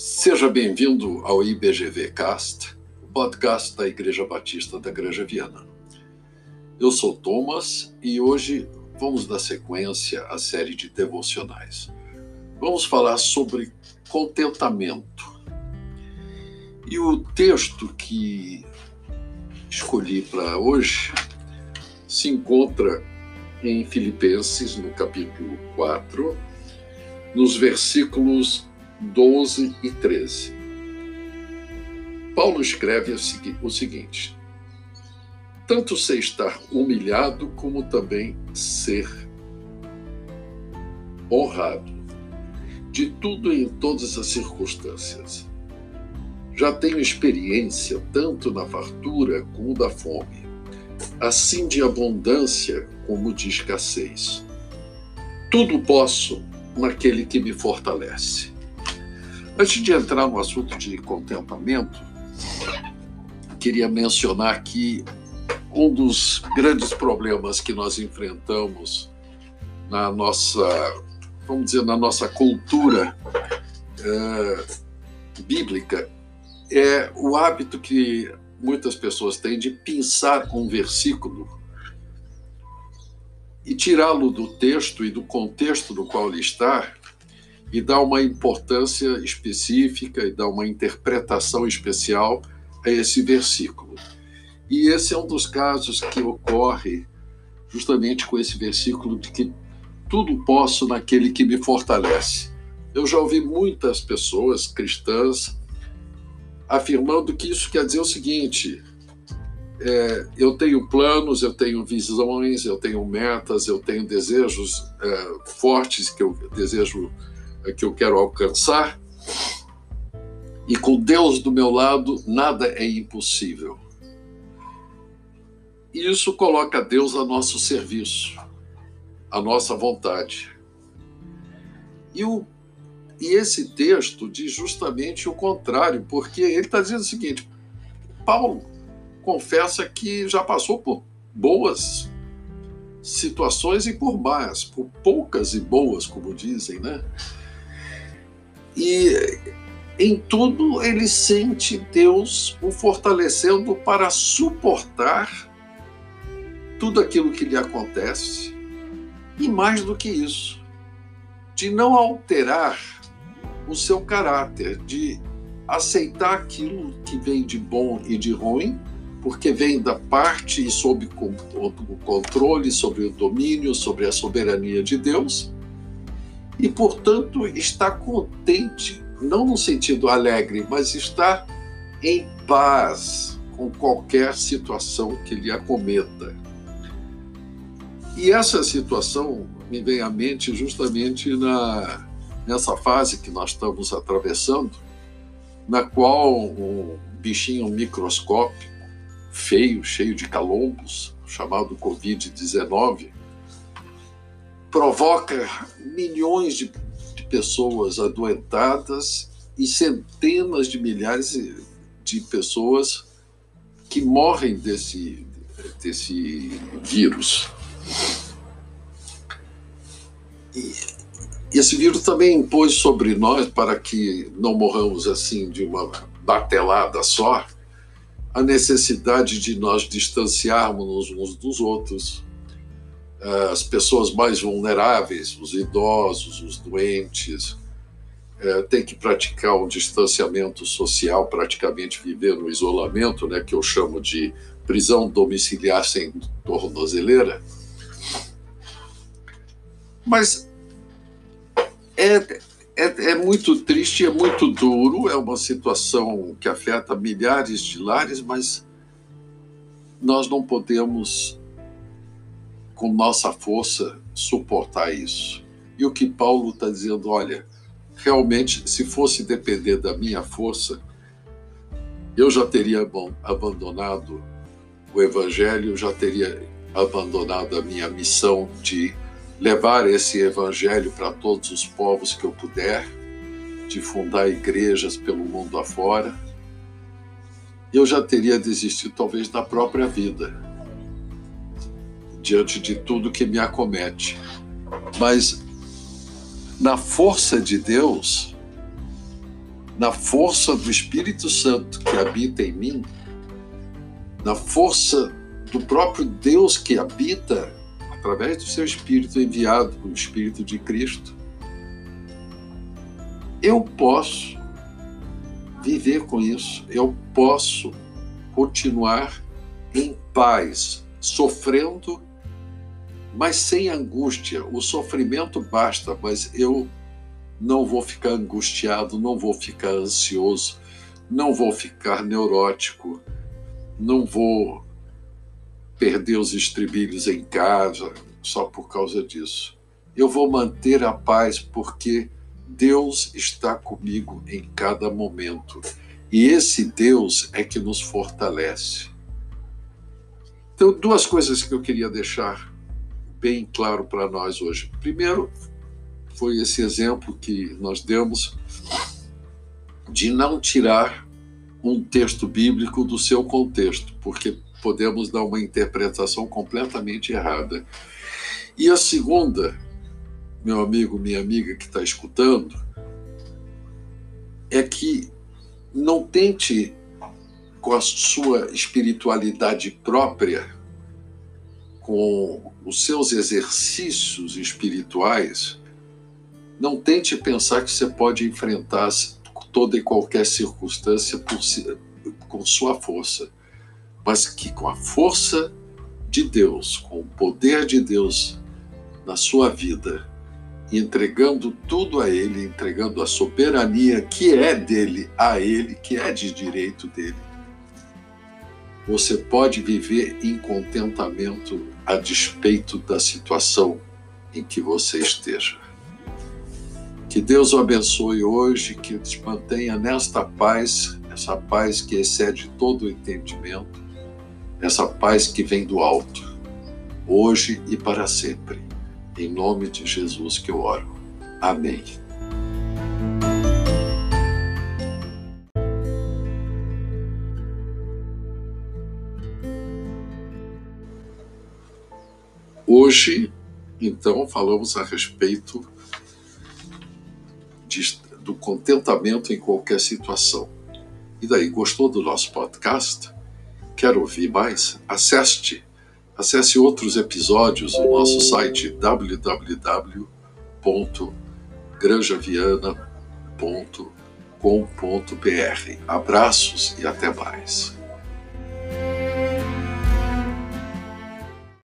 Seja bem-vindo ao IBGV Cast, o podcast da Igreja Batista da Granja Viana. Eu sou Thomas e hoje vamos dar sequência à série de devocionais. Vamos falar sobre contentamento. E o texto que escolhi para hoje se encontra em Filipenses, no capítulo 4, nos versículos 12 e 13. Paulo escreve o seguinte: tanto sei estar humilhado, como também ser honrado, de tudo e em todas as circunstâncias. Já tenho experiência tanto na fartura como da fome, assim de abundância como de escassez. Tudo posso naquele que me fortalece. Antes de entrar no assunto de contentamento, queria mencionar aqui um dos grandes problemas que nós enfrentamos na nossa, vamos dizer, na nossa cultura é, bíblica é o hábito que muitas pessoas têm de pensar um versículo e tirá-lo do texto e do contexto no qual ele está e dá uma importância específica e dá uma interpretação especial a esse versículo. E esse é um dos casos que ocorre justamente com esse versículo de que tudo posso naquele que me fortalece. Eu já ouvi muitas pessoas cristãs afirmando que isso quer dizer o seguinte: é, eu tenho planos, eu tenho visões, eu tenho metas, eu tenho desejos é, fortes que eu desejo que eu quero alcançar. E com Deus do meu lado, nada é impossível. Isso coloca Deus a nosso serviço, a nossa vontade. E, o, e esse texto diz justamente o contrário, porque ele está dizendo o seguinte: Paulo confessa que já passou por boas situações e por más, por poucas e boas, como dizem, né? E em tudo ele sente Deus o fortalecendo para suportar tudo aquilo que lhe acontece. E mais do que isso, de não alterar o seu caráter, de aceitar aquilo que vem de bom e de ruim, porque vem da parte e sob o controle, sobre o domínio, sobre a soberania de Deus e, portanto, está contente, não no sentido alegre, mas está em paz com qualquer situação que lhe acometa. E essa situação me vem à mente justamente na, nessa fase que nós estamos atravessando, na qual um bichinho microscópico, feio, cheio de calombos, chamado Covid-19, provoca milhões de, de pessoas adoentadas e centenas de milhares de pessoas que morrem desse, desse vírus. E esse vírus também impôs sobre nós, para que não morramos assim de uma batelada só, a necessidade de nós distanciarmos uns dos outros, as pessoas mais vulneráveis, os idosos, os doentes, é, tem que praticar um distanciamento social, praticamente viver no isolamento, né, que eu chamo de prisão domiciliar sem tornozeleira. Mas é, é, é muito triste, é muito duro, é uma situação que afeta milhares de lares, mas nós não podemos com nossa força, suportar isso. E o que Paulo está dizendo, olha, realmente, se fosse depender da minha força, eu já teria abandonado o Evangelho, já teria abandonado a minha missão de levar esse Evangelho para todos os povos que eu puder, de fundar igrejas pelo mundo afora. Eu já teria desistido, talvez, da própria vida diante de tudo que me acomete. Mas na força de Deus, na força do Espírito Santo que habita em mim, na força do próprio Deus que habita através do seu Espírito enviado, o Espírito de Cristo, eu posso viver com isso, eu posso continuar em paz, sofrendo, mas sem angústia. O sofrimento basta, mas eu não vou ficar angustiado, não vou ficar ansioso, não vou ficar neurótico, não vou perder os estribilhos em casa só por causa disso. Eu vou manter a paz porque Deus está comigo em cada momento. E esse Deus é que nos fortalece. Então, duas coisas que eu queria deixar bem claro para nós hoje. Primeiro, foi esse exemplo que nós demos de não tirar um texto bíblico do seu contexto, porque podemos dar uma interpretação completamente errada. E a segunda, meu amigo, minha amiga que está escutando, é que não tente, com a sua espiritualidade própria, com os seus exercícios espirituais, não tente pensar que você pode enfrentar toda e qualquer circunstância por, com sua força, mas que com a força de Deus, com o poder de Deus na sua vida, entregando tudo a Ele, entregando a soberania que é dele a Ele, que é de direito dele, você pode viver em contentamento a despeito da situação em que você esteja. Que Deus o abençoe hoje, que te mantenha nesta paz, essa paz que excede todo o entendimento, essa paz que vem do alto, hoje e para sempre. Em nome de Jesus que eu oro. Amém. Hoje, então, falamos a respeito de, do contentamento em qualquer situação. E daí, gostou do nosso podcast? Quer ouvir mais? Acesse, acesse outros episódios no nosso site www.granjaviana.com.br. Abraços e até mais.